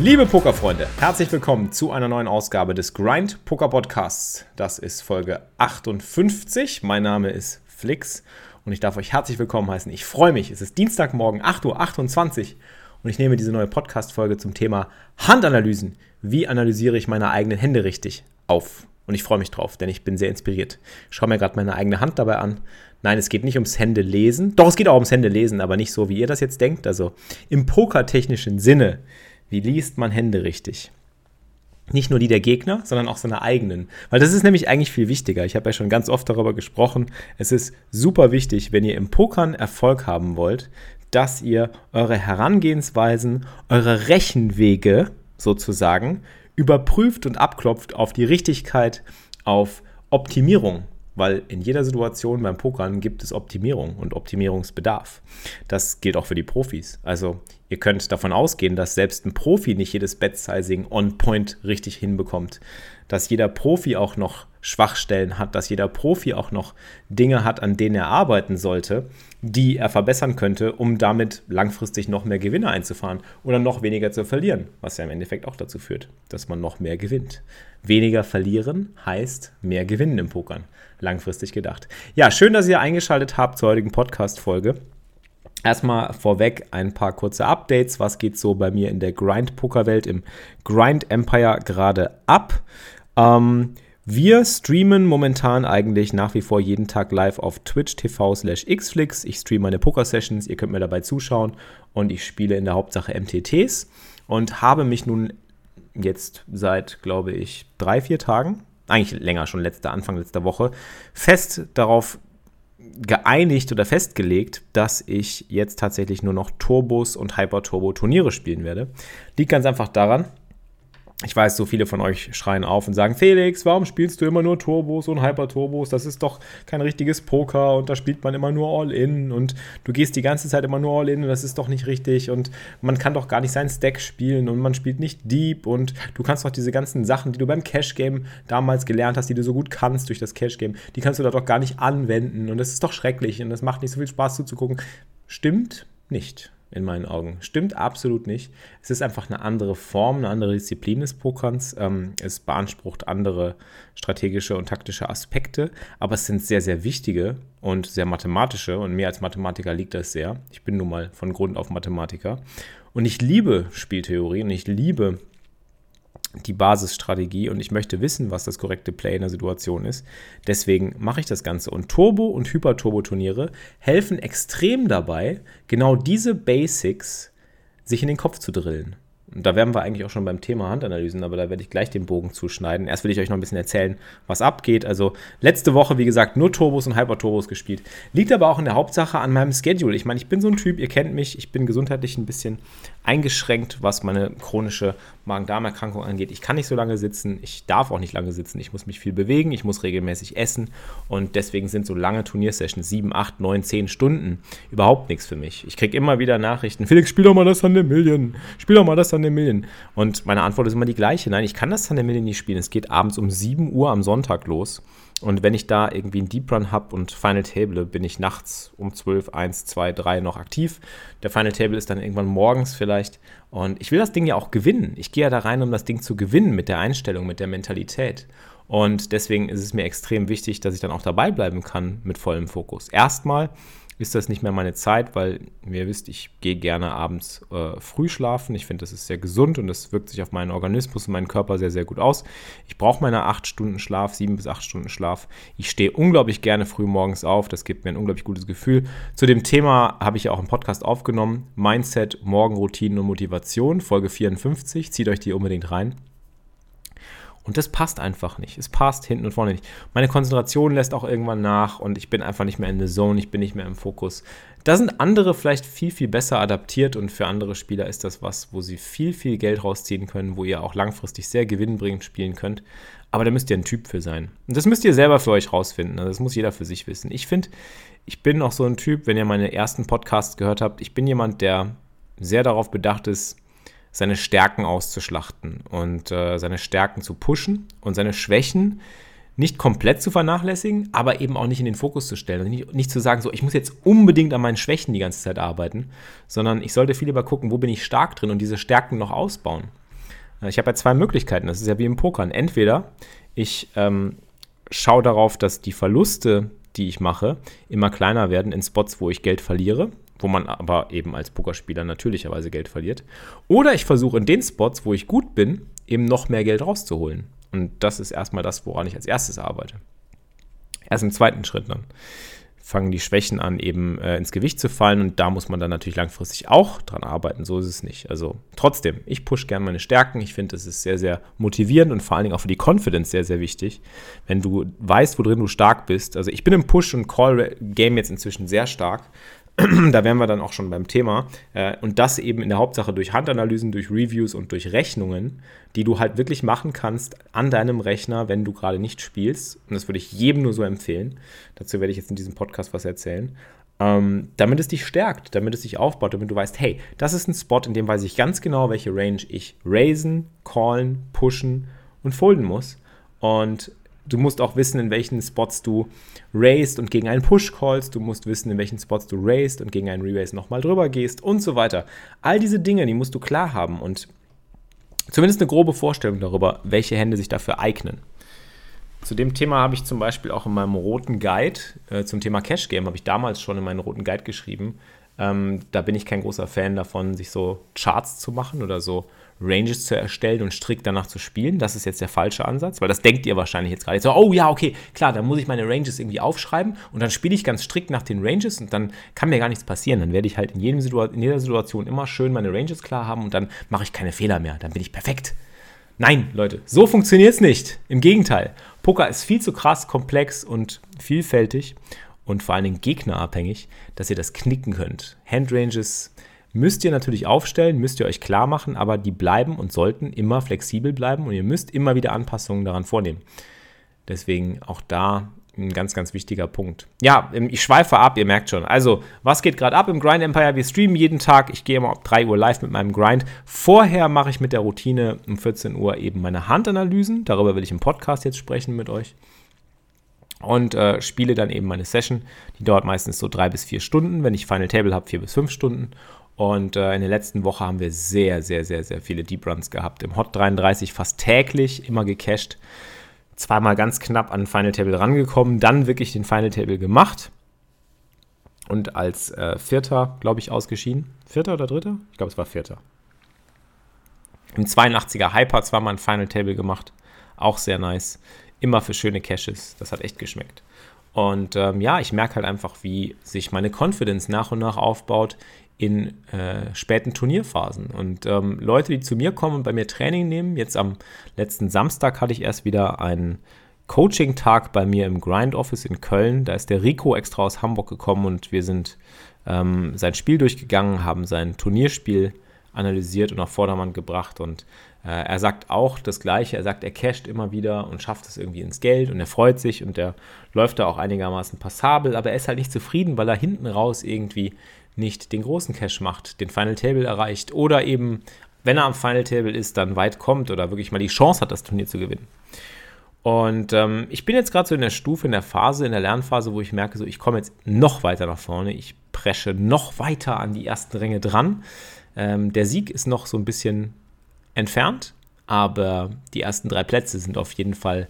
Liebe Pokerfreunde, herzlich willkommen zu einer neuen Ausgabe des Grind Poker Podcasts. Das ist Folge 58. Mein Name ist Flix und ich darf euch herzlich willkommen heißen. Ich freue mich. Es ist Dienstagmorgen 8.28 Uhr und ich nehme diese neue Podcast-Folge zum Thema Handanalysen. Wie analysiere ich meine eigenen Hände richtig auf? Und ich freue mich drauf, denn ich bin sehr inspiriert. Ich schaue mir gerade meine eigene Hand dabei an. Nein, es geht nicht ums Hände lesen. Doch, es geht auch ums Hände lesen, aber nicht so, wie ihr das jetzt denkt. Also im pokertechnischen Sinne wie liest man Hände richtig? Nicht nur die der Gegner, sondern auch seine eigenen. Weil das ist nämlich eigentlich viel wichtiger. Ich habe ja schon ganz oft darüber gesprochen. Es ist super wichtig, wenn ihr im Pokern Erfolg haben wollt, dass ihr eure Herangehensweisen, eure Rechenwege sozusagen überprüft und abklopft auf die Richtigkeit, auf Optimierung weil in jeder Situation beim Pokern gibt es Optimierung und Optimierungsbedarf. Das gilt auch für die Profis. Also ihr könnt davon ausgehen, dass selbst ein Profi nicht jedes Bet-Sizing on point richtig hinbekommt. Dass jeder Profi auch noch Schwachstellen hat, dass jeder Profi auch noch Dinge hat, an denen er arbeiten sollte, die er verbessern könnte, um damit langfristig noch mehr Gewinne einzufahren oder noch weniger zu verlieren, was ja im Endeffekt auch dazu führt, dass man noch mehr gewinnt. Weniger verlieren heißt mehr gewinnen im Pokern, langfristig gedacht. Ja, schön, dass ihr eingeschaltet habt zur heutigen Podcast-Folge. Erstmal vorweg ein paar kurze Updates. Was geht so bei mir in der Grind-Poker-Welt, im Grind Empire gerade ab? Ähm, wir streamen momentan eigentlich nach wie vor jeden Tag live auf Twitch TV slash xflix. Ich streame meine Poker-Sessions, ihr könnt mir dabei zuschauen und ich spiele in der Hauptsache MTTs und habe mich nun jetzt seit, glaube ich, drei, vier Tagen, eigentlich länger schon, letzter Anfang letzter Woche, fest darauf geeinigt oder festgelegt, dass ich jetzt tatsächlich nur noch Turbos und Hyper-Turbo-Turniere spielen werde. Liegt ganz einfach daran, ich weiß, so viele von euch schreien auf und sagen, Felix, warum spielst du immer nur Turbos und Hyper-Turbos? Das ist doch kein richtiges Poker und da spielt man immer nur All-In und du gehst die ganze Zeit immer nur All-In und das ist doch nicht richtig und man kann doch gar nicht seinen Stack spielen und man spielt nicht Deep und du kannst doch diese ganzen Sachen, die du beim Cash-Game damals gelernt hast, die du so gut kannst durch das Cash-Game, die kannst du da doch gar nicht anwenden und das ist doch schrecklich und das macht nicht so viel Spaß zuzugucken. Stimmt nicht in meinen Augen. Stimmt absolut nicht. Es ist einfach eine andere Form, eine andere Disziplin des Pokerns. Ähm, es beansprucht andere strategische und taktische Aspekte, aber es sind sehr, sehr wichtige und sehr mathematische und mir als Mathematiker liegt das sehr. Ich bin nun mal von Grund auf Mathematiker und ich liebe Spieltheorie und ich liebe die Basisstrategie und ich möchte wissen, was das korrekte Play in der Situation ist. Deswegen mache ich das Ganze. Und Turbo- und Hyper-Turbo-Turniere helfen extrem dabei, genau diese Basics sich in den Kopf zu drillen. Und da wären wir eigentlich auch schon beim Thema Handanalysen, aber da werde ich gleich den Bogen zuschneiden. Erst will ich euch noch ein bisschen erzählen, was abgeht. Also letzte Woche, wie gesagt, nur Turbos und Hyper-Turbos gespielt. Liegt aber auch in der Hauptsache an meinem Schedule. Ich meine, ich bin so ein Typ, ihr kennt mich, ich bin gesundheitlich ein bisschen eingeschränkt, was meine chronische Magen-Darm-Erkrankung angeht. Ich kann nicht so lange sitzen, ich darf auch nicht lange sitzen, ich muss mich viel bewegen, ich muss regelmäßig essen und deswegen sind so lange Turniersessions, sieben, acht, neun, zehn Stunden, überhaupt nichts für mich. Ich kriege immer wieder Nachrichten, Felix, spiel doch mal das der Million, spiel doch mal das an der Million. Und meine Antwort ist immer die gleiche, nein, ich kann das an der Million nicht spielen, es geht abends um 7 Uhr am Sonntag los und wenn ich da irgendwie einen Deep Run habe und Final Table, bin ich nachts um 12, 1, 2, 3 noch aktiv. Der Final Table ist dann irgendwann morgens vielleicht. Und ich will das Ding ja auch gewinnen. Ich gehe ja da rein, um das Ding zu gewinnen mit der Einstellung, mit der Mentalität. Und deswegen ist es mir extrem wichtig, dass ich dann auch dabei bleiben kann mit vollem Fokus. Erstmal ist das nicht mehr meine Zeit, weil, wie ihr wisst, ich gehe gerne abends äh, früh schlafen. Ich finde, das ist sehr gesund und das wirkt sich auf meinen Organismus und meinen Körper sehr, sehr gut aus. Ich brauche meine acht Stunden Schlaf, sieben bis acht Stunden Schlaf. Ich stehe unglaublich gerne früh morgens auf. Das gibt mir ein unglaublich gutes Gefühl. Zu dem Thema habe ich ja auch einen Podcast aufgenommen. Mindset, Morgenroutinen und Motivation, Folge 54. Zieht euch die unbedingt rein. Und das passt einfach nicht. Es passt hinten und vorne nicht. Meine Konzentration lässt auch irgendwann nach und ich bin einfach nicht mehr in der Zone, ich bin nicht mehr im Fokus. Da sind andere vielleicht viel, viel besser adaptiert und für andere Spieler ist das was, wo sie viel, viel Geld rausziehen können, wo ihr auch langfristig sehr gewinnbringend spielen könnt. Aber da müsst ihr ein Typ für sein. Und das müsst ihr selber für euch rausfinden. Also das muss jeder für sich wissen. Ich finde, ich bin auch so ein Typ, wenn ihr meine ersten Podcasts gehört habt, ich bin jemand, der sehr darauf bedacht ist, seine Stärken auszuschlachten und äh, seine Stärken zu pushen und seine Schwächen nicht komplett zu vernachlässigen, aber eben auch nicht in den Fokus zu stellen. Also nicht, nicht, zu sagen, so, ich muss jetzt unbedingt an meinen Schwächen die ganze Zeit arbeiten, sondern ich sollte viel lieber gucken, wo bin ich stark drin und diese Stärken noch ausbauen. Äh, ich habe ja zwei Möglichkeiten, das ist ja wie im Pokern. Entweder ich ähm, schaue darauf, dass die Verluste, die ich mache, immer kleiner werden in Spots, wo ich Geld verliere wo man aber eben als Pokerspieler natürlicherweise Geld verliert. Oder ich versuche in den Spots, wo ich gut bin, eben noch mehr Geld rauszuholen. Und das ist erstmal das, woran ich als erstes arbeite. Erst im zweiten Schritt dann fangen die Schwächen an, eben äh, ins Gewicht zu fallen und da muss man dann natürlich langfristig auch dran arbeiten. So ist es nicht. Also trotzdem, ich pushe gerne meine Stärken. Ich finde, es ist sehr, sehr motivierend und vor allen Dingen auch für die Confidence sehr, sehr wichtig, wenn du weißt, worin du stark bist. Also ich bin im Push- und Call-Game jetzt inzwischen sehr stark da wären wir dann auch schon beim Thema. Äh, und das eben in der Hauptsache durch Handanalysen, durch Reviews und durch Rechnungen, die du halt wirklich machen kannst an deinem Rechner, wenn du gerade nicht spielst. Und das würde ich jedem nur so empfehlen. Dazu werde ich jetzt in diesem Podcast was erzählen. Ähm, damit es dich stärkt, damit es dich aufbaut, damit du weißt, hey, das ist ein Spot, in dem weiß ich ganz genau, welche Range ich raisen, callen, pushen und folden muss. Und du musst auch wissen, in welchen Spots du raised und gegen einen Push callst. Du musst wissen, in welchen Spots du raised und gegen einen Re-Raise nochmal drüber gehst und so weiter. All diese Dinge, die musst du klar haben und zumindest eine grobe Vorstellung darüber, welche Hände sich dafür eignen. Zu dem Thema habe ich zum Beispiel auch in meinem roten Guide äh, zum Thema Cash Game, habe ich damals schon in meinen roten Guide geschrieben. Ähm, da bin ich kein großer Fan davon, sich so Charts zu machen oder so Ranges zu erstellen und strikt danach zu spielen. Das ist jetzt der falsche Ansatz, weil das denkt ihr wahrscheinlich jetzt gerade. So, oh ja, okay, klar, dann muss ich meine Ranges irgendwie aufschreiben und dann spiele ich ganz strikt nach den Ranges und dann kann mir gar nichts passieren. Dann werde ich halt in, jedem Situa in jeder Situation immer schön meine Ranges klar haben und dann mache ich keine Fehler mehr. Dann bin ich perfekt. Nein, Leute, so funktioniert es nicht. Im Gegenteil. Poker ist viel zu krass, komplex und vielfältig und vor allen Dingen gegnerabhängig, dass ihr das knicken könnt. Handranges müsst ihr natürlich aufstellen, müsst ihr euch klar machen, aber die bleiben und sollten immer flexibel bleiben und ihr müsst immer wieder Anpassungen daran vornehmen. Deswegen auch da ein ganz, ganz wichtiger Punkt. Ja, ähm, ich schweife ab, ihr merkt schon. Also, was geht gerade ab im Grind Empire? Wir streamen jeden Tag. Ich gehe immer ab 3 Uhr live mit meinem Grind. Vorher mache ich mit der Routine um 14 Uhr eben meine Handanalysen. Darüber will ich im Podcast jetzt sprechen mit euch. Und äh, spiele dann eben meine Session. Die dauert meistens so drei bis vier Stunden. Wenn ich Final Table habe, vier bis fünf Stunden. Und äh, in der letzten Woche haben wir sehr, sehr, sehr, sehr viele Deep Runs gehabt. Im Hot 33 fast täglich, immer gecached. Zweimal ganz knapp an Final Table rangekommen, dann wirklich den Final Table gemacht. Und als äh, Vierter, glaube ich, ausgeschieden. Vierter oder Dritter? Ich glaube, es war Vierter. Im 82er Hyper zweimal ein Final Table gemacht. Auch sehr nice. Immer für schöne Caches. Das hat echt geschmeckt. Und ähm, ja, ich merke halt einfach, wie sich meine Confidence nach und nach aufbaut in äh, späten Turnierphasen. Und ähm, Leute, die zu mir kommen und bei mir Training nehmen, jetzt am letzten Samstag hatte ich erst wieder einen Coaching-Tag bei mir im Grind Office in Köln. Da ist der Rico extra aus Hamburg gekommen und wir sind ähm, sein Spiel durchgegangen, haben sein Turnierspiel analysiert und auf Vordermann gebracht. Und äh, er sagt auch das Gleiche. Er sagt, er casht immer wieder und schafft es irgendwie ins Geld und er freut sich und er läuft da auch einigermaßen passabel, aber er ist halt nicht zufrieden, weil er hinten raus irgendwie nicht den großen Cash macht, den Final Table erreicht oder eben, wenn er am Final Table ist, dann weit kommt oder wirklich mal die Chance hat, das Turnier zu gewinnen. Und ähm, ich bin jetzt gerade so in der Stufe, in der Phase, in der Lernphase, wo ich merke, so ich komme jetzt noch weiter nach vorne, ich presche noch weiter an die ersten Ränge dran. Ähm, der Sieg ist noch so ein bisschen entfernt, aber die ersten drei Plätze sind auf jeden Fall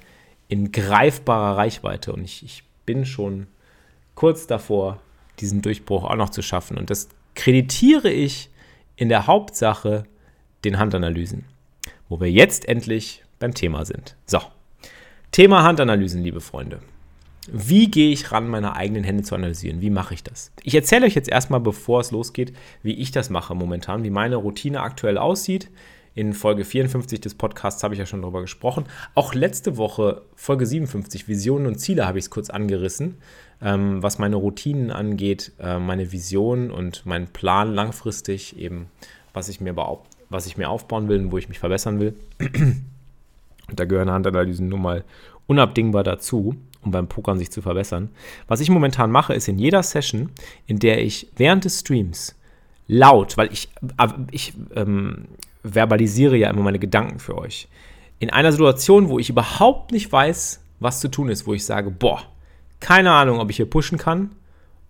in greifbarer Reichweite und ich, ich bin schon kurz davor, diesen Durchbruch auch noch zu schaffen. Und das kreditiere ich in der Hauptsache den Handanalysen, wo wir jetzt endlich beim Thema sind. So, Thema Handanalysen, liebe Freunde. Wie gehe ich ran, meine eigenen Hände zu analysieren? Wie mache ich das? Ich erzähle euch jetzt erstmal, bevor es losgeht, wie ich das mache momentan, wie meine Routine aktuell aussieht, In Folge 54 des Podcasts habe ich ja schon darüber gesprochen. Auch letzte Woche, Folge 57, Visionen und Ziele, habe ich es kurz angerissen. Ähm, was meine Routinen angeht, äh, meine Vision und mein Plan langfristig, eben was ich mir, was ich mir aufbauen will und wo ich mich verbessern will. und da gehören Handanalysen nun mal unabdingbar dazu um beim Pokern sich zu verbessern. Was ich momentan mache, ist in jeder Session, in der ich während des Streams laut, weil ich, äh, ich ähm, verbalisiere ja immer meine Gedanken für euch, in einer Situation, wo ich überhaupt nicht weiß, was zu tun ist, wo ich sage, boah, keine Ahnung, ob ich hier pushen kann,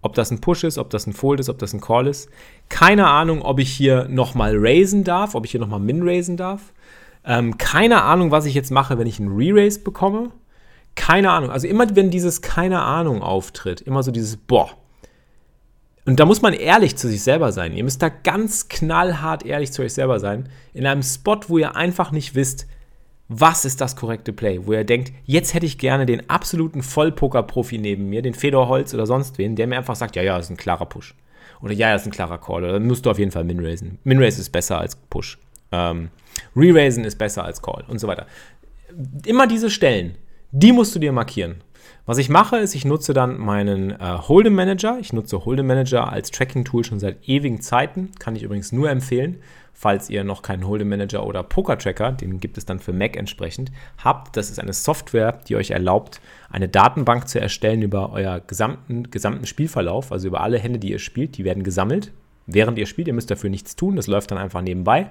ob das ein Push ist, ob das ein Fold ist, ob das ein Call ist. Keine Ahnung, ob ich hier nochmal raisen darf, ob ich hier nochmal min raisen darf. Ähm, keine Ahnung, was ich jetzt mache, wenn ich einen Re-Raise bekomme keine Ahnung. Also immer, wenn dieses keine Ahnung auftritt, immer so dieses Boah. Und da muss man ehrlich zu sich selber sein. Ihr müsst da ganz knallhart ehrlich zu euch selber sein. In einem Spot, wo ihr einfach nicht wisst, was ist das korrekte Play, wo ihr denkt, jetzt hätte ich gerne den absoluten Vollpoker-Profi neben mir, den Fedor Holz oder sonst wen, der mir einfach sagt, ja, ja, das ist ein klarer Push. Oder ja, das ist ein klarer Call. Oder dann musst du auf jeden Fall Min-Raisen. Min-Raise ist besser als Push. Ähm, Re-Raisen ist besser als Call und so weiter. Immer diese Stellen, die musst du dir markieren. Was ich mache, ist, ich nutze dann meinen äh, Hold'em Manager. Ich nutze Hold'em Manager als Tracking-Tool schon seit ewigen Zeiten. Kann ich übrigens nur empfehlen, falls ihr noch keinen Hold'em Manager oder Poker-Tracker, den gibt es dann für Mac entsprechend, habt. Das ist eine Software, die euch erlaubt, eine Datenbank zu erstellen über euer gesamten, gesamten Spielverlauf, also über alle Hände, die ihr spielt. Die werden gesammelt, während ihr spielt. Ihr müsst dafür nichts tun, das läuft dann einfach nebenbei.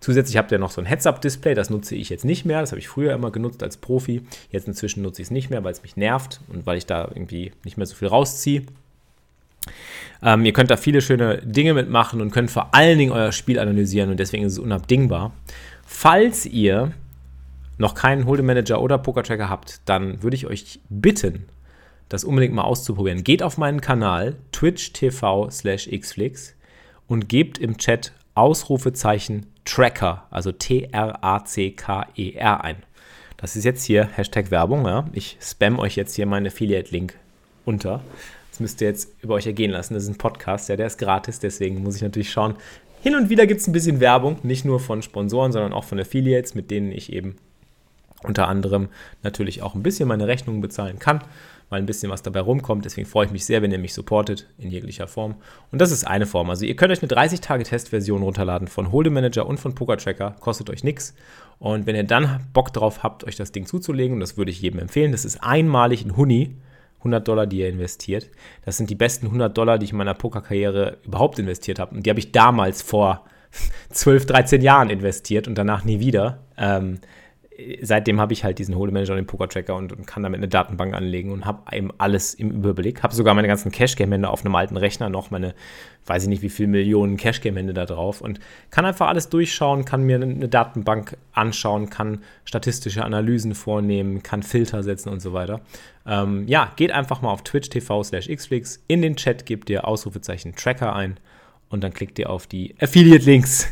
Zusätzlich habt ihr noch so ein Heads-Up-Display, das nutze ich jetzt nicht mehr. Das habe ich früher immer genutzt als Profi. Jetzt inzwischen nutze ich es nicht mehr, weil es mich nervt und weil ich da irgendwie nicht mehr so viel rausziehe. Ähm, ihr könnt da viele schöne Dinge mitmachen und könnt vor allen Dingen euer Spiel analysieren und deswegen ist es unabdingbar. Falls ihr noch keinen Hold'em Manager oder Poker Tracker habt, dann würde ich euch bitten, das unbedingt mal auszuprobieren. Geht auf meinen Kanal twitch TV slash xflix und gebt im Chat Ausrufezeichen Tracker, also T-R-A-C-K-E-R e ein. Das ist jetzt hier Hashtag Werbung. Ja? Ich spam euch jetzt hier meinen Affiliate-Link unter. Das müsst ihr jetzt über euch ergehen lassen. Das ist ein Podcast, ja, der ist gratis, deswegen muss ich natürlich schauen. Hin und wieder gibt es ein bisschen Werbung, nicht nur von Sponsoren, sondern auch von Affiliates, mit denen ich eben unter anderem natürlich auch ein bisschen meine Rechnungen bezahlen kann mal ein bisschen was dabei rumkommt. Deswegen freue ich mich sehr, wenn ihr mich supportet in jeglicher Form. Und das ist eine Form. Also ihr könnt euch eine 30-Tage-Testversion runterladen von Hold'em Manager und von Poker Tracker. Kostet euch nichts. Und wenn ihr dann Bock drauf habt, euch das Ding zuzulegen, und das würde ich jedem empfehlen, das ist einmalig ein Huni. 100 Dollar, die ihr investiert. Das sind die besten 100 Dollar, die ich in meiner Pokerkarriere überhaupt investiert habe. Und die habe ich damals vor 12, 13 Jahren investiert und danach nie wieder. Ähm, seitdem habe ich halt diesen Hold'em Manager und den Poker Tracker und, und, kann damit eine Datenbank anlegen und habe eben alles im Überblick. Habe sogar meine ganzen Cash-Game-Hände auf einem alten Rechner noch, meine, weiß ich nicht, wie viele Millionen Cash-Game-Hände da drauf und kann einfach alles durchschauen, kann mir eine Datenbank anschauen, kann statistische Analysen vornehmen, kann Filter setzen und so weiter. Ähm, ja, geht einfach mal auf Twitch TV slash xflix. In den Chat gebt ihr Ausrufezeichen Tracker ein und dann klickt ihr auf die Affiliate-Links.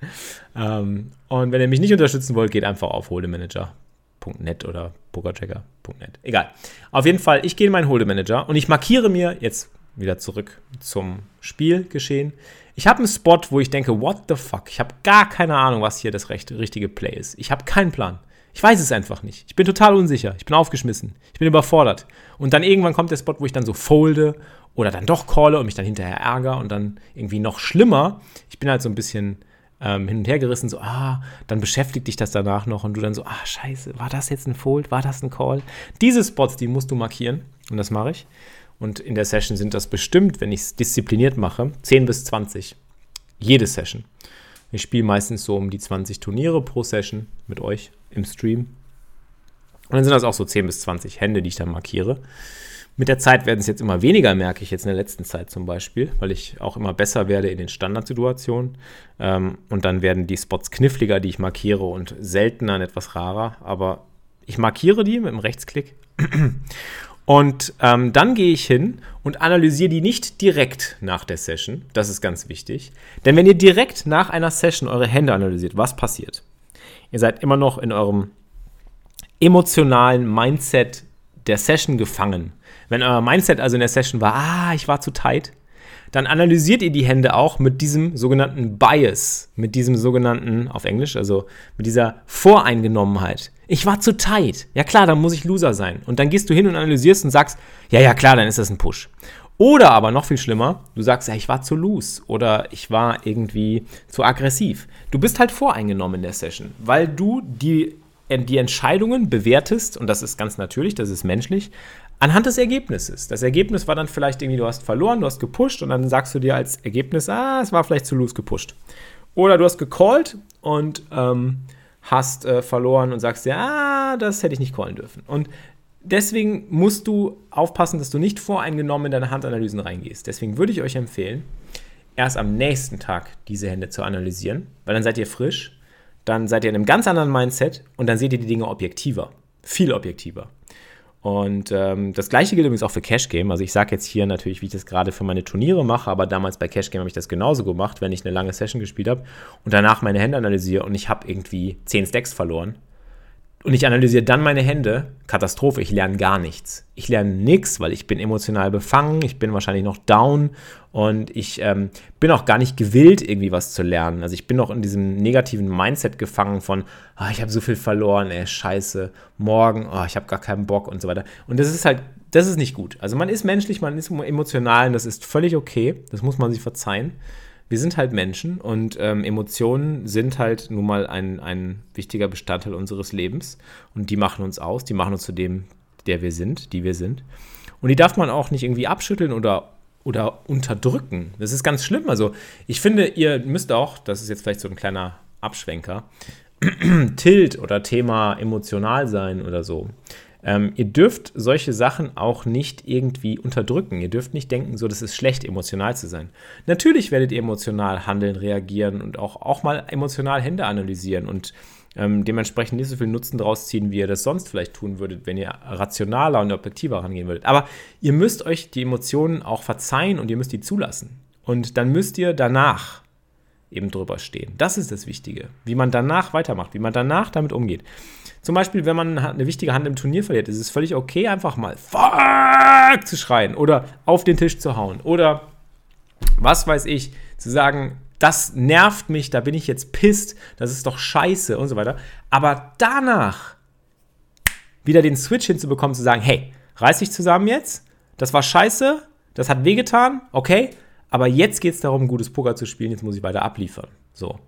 ähm, und wenn ihr mich nicht unterstützen wollt, geht einfach auf holdemanager.net oder pokerchecker.net. Egal. Auf jeden Fall, ich gehe in meinen Holdemanager und ich markiere mir jetzt wieder zurück zum Spielgeschehen. Ich habe einen Spot, wo ich denke, what the fuck? Ich habe gar keine Ahnung, was hier das recht, richtige Play ist. Ich habe keinen Plan. Ich weiß es einfach nicht. Ich bin total unsicher. Ich bin aufgeschmissen. Ich bin überfordert. Und dann irgendwann kommt der Spot, wo ich dann so folde oder dann doch calle und mich dann hinterher ärgere und dann irgendwie noch schlimmer. Ich bin halt so ein bisschen ähm, hin und her gerissen, so, ah, dann beschäftigt dich das danach noch und du dann so, ah, scheiße, war das jetzt ein Fold, war das ein Call? Diese Spots, die musst du markieren und das mache ich. Und in der Session sind das bestimmt, wenn ich es diszipliniert mache, 10 bis 20. Jede Session. Ich spiele meistens so um die 20 Turniere pro Session mit euch im Stream. Und dann sind das auch so 10 bis 20 Hände, die ich dann markiere. Mit der Zeit werden es jetzt immer weniger, merke ich jetzt in der letzten Zeit zum Beispiel, weil ich auch immer besser werde in den Standardsituationen. Ähm, und dann werden die Spots kniffliger, die ich markiere und seltener und etwas rarer. Aber ich markiere die mit dem Rechtsklick. Und ähm, dann gehe ich hin und analysiere die nicht direkt nach der Session. Das ist ganz wichtig. Denn wenn ihr direkt nach einer Session eure Hände analysiert, was passiert? Ihr seid immer noch in eurem emotionalen Mindset der Session gefangen. Wenn euer Mindset also in der Session war, ah, ich war zu tight, dann analysiert ihr die Hände auch mit diesem sogenannten Bias, mit diesem sogenannten, auf Englisch, also mit dieser Voreingenommenheit. Ich war zu tight. Ja klar, dann muss ich Loser sein. Und dann gehst du hin und analysierst und sagst, ja, ja klar, dann ist das ein Push. Oder aber noch viel schlimmer, du sagst, ja, ich war zu loose oder ich war irgendwie zu aggressiv. Du bist halt voreingenommen in der Session, weil du die, die Entscheidungen bewertest, und das ist ganz natürlich, das ist menschlich, anhand des Ergebnisses. Das Ergebnis war dann vielleicht irgendwie, du hast verloren, du hast gepusht und dann sagst du dir als Ergebnis, ah, es war vielleicht zu loose gepusht. Oder du hast gecallt und ähm, hast äh, verloren und sagst dir, ah, das hätte ich nicht callen dürfen. Und deswegen musst du aufpassen, dass du nicht voreingenommen in deine Handanalysen reingehst. Deswegen würde ich euch empfehlen, erst am nächsten Tag diese Hände zu analysieren, weil dann seid ihr frisch, dann seid ihr in einem ganz anderen Mindset und dann seht ihr die Dinge objektiver, viel objektiver. Und ähm, das gleiche gilt übrigens auch für Cash Game. Also ich sage jetzt hier natürlich, wie ich das gerade für meine Turniere mache, aber damals bei Cash Game habe ich das genauso gemacht, wenn ich eine lange Session gespielt habe und danach meine Hände analysiere und ich habe irgendwie 10 Stacks verloren und ich analysiere dann meine Hände. Katastrophe, ich lerne gar nichts. Ich lerne nichts, weil ich bin emotional befangen, ich bin wahrscheinlich noch down und ich ähm, bin auch gar nicht gewillt, irgendwie was zu lernen. Also ich bin noch in diesem negativen Mindset gefangen von, oh, ich habe so viel verloren, ey, scheiße, morgen, oh, ich habe gar keinen Bock und so weiter. Und das ist halt, das ist nicht gut. Also man ist menschlich, man ist emotional und das ist völlig okay. Das muss man sich verzeihen wir sind halt Menschen und ähm, Emotionen sind halt nun mal ein, ein wichtiger Bestandteil unseres Lebens und die machen uns aus, die machen uns zu dem, der wir sind, die wir sind. Und die darf man auch nicht irgendwie abschütteln oder, oder unterdrücken. Das ist ganz schlimm. Also ich finde, ihr müsst auch, das ist jetzt vielleicht so ein kleiner Abschwenker, Tilt oder Thema emotional sein oder so. Ähm, ihr dürft solche Sachen auch nicht irgendwie unterdrücken. Ihr dürft nicht denken, so, das ist schlecht, emotional zu sein. Natürlich werdet ihr emotional handeln, reagieren und auch, auch mal emotional Hände analysieren und ähm, dementsprechend nicht so viel Nutzen daraus ziehen, wie ihr das sonst vielleicht tun würdet, wenn ihr rationaler und objektiver rangehen würdet. Aber ihr müsst euch die Emotionen auch verzeihen und ihr müsst die zulassen. Und dann müsst ihr danach eben drüber stehen. Das ist das Wichtige. Wie man danach weitermacht, wie man danach damit umgeht. Zum Beispiel, wenn man eine wichtige Hand im Turnier verliert, ist es völlig okay, einfach mal Fuck zu schreien oder auf den Tisch zu hauen oder was weiß ich, zu sagen, das nervt mich, da bin ich jetzt pisst, das ist doch scheiße und so weiter. Aber danach wieder den Switch hinzubekommen, zu sagen, hey, reiß dich zusammen jetzt, das war scheiße, das hat wehgetan, okay, aber jetzt geht es darum, gutes Poker zu spielen, jetzt muss ich weiter abliefern. So.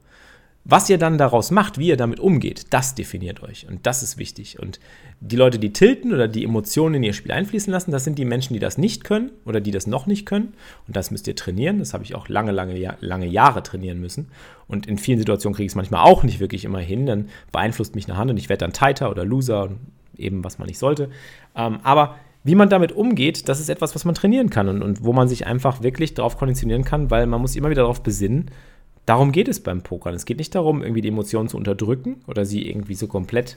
Was ihr dann daraus macht, wie ihr damit umgeht, das definiert euch. Und das ist wichtig. Und die Leute, die tilten oder die Emotionen in ihr Spiel einfließen lassen, das sind die Menschen, die das nicht können oder die das noch nicht können. Und das müsst ihr trainieren. Das habe ich auch lange, lange, lange Jahre trainieren müssen. Und in vielen Situationen kriege ich es manchmal auch nicht wirklich immer hin. Dann beeinflusst mich eine Hand und ich werde dann Tighter oder Loser, eben was man nicht sollte. Ähm, aber wie man damit umgeht, das ist etwas, was man trainieren kann und, und wo man sich einfach wirklich darauf konditionieren kann, weil man muss immer wieder darauf besinnen, darum geht es beim Pokern. Es geht nicht darum, irgendwie die Emotionen zu unterdrücken oder sie irgendwie so komplett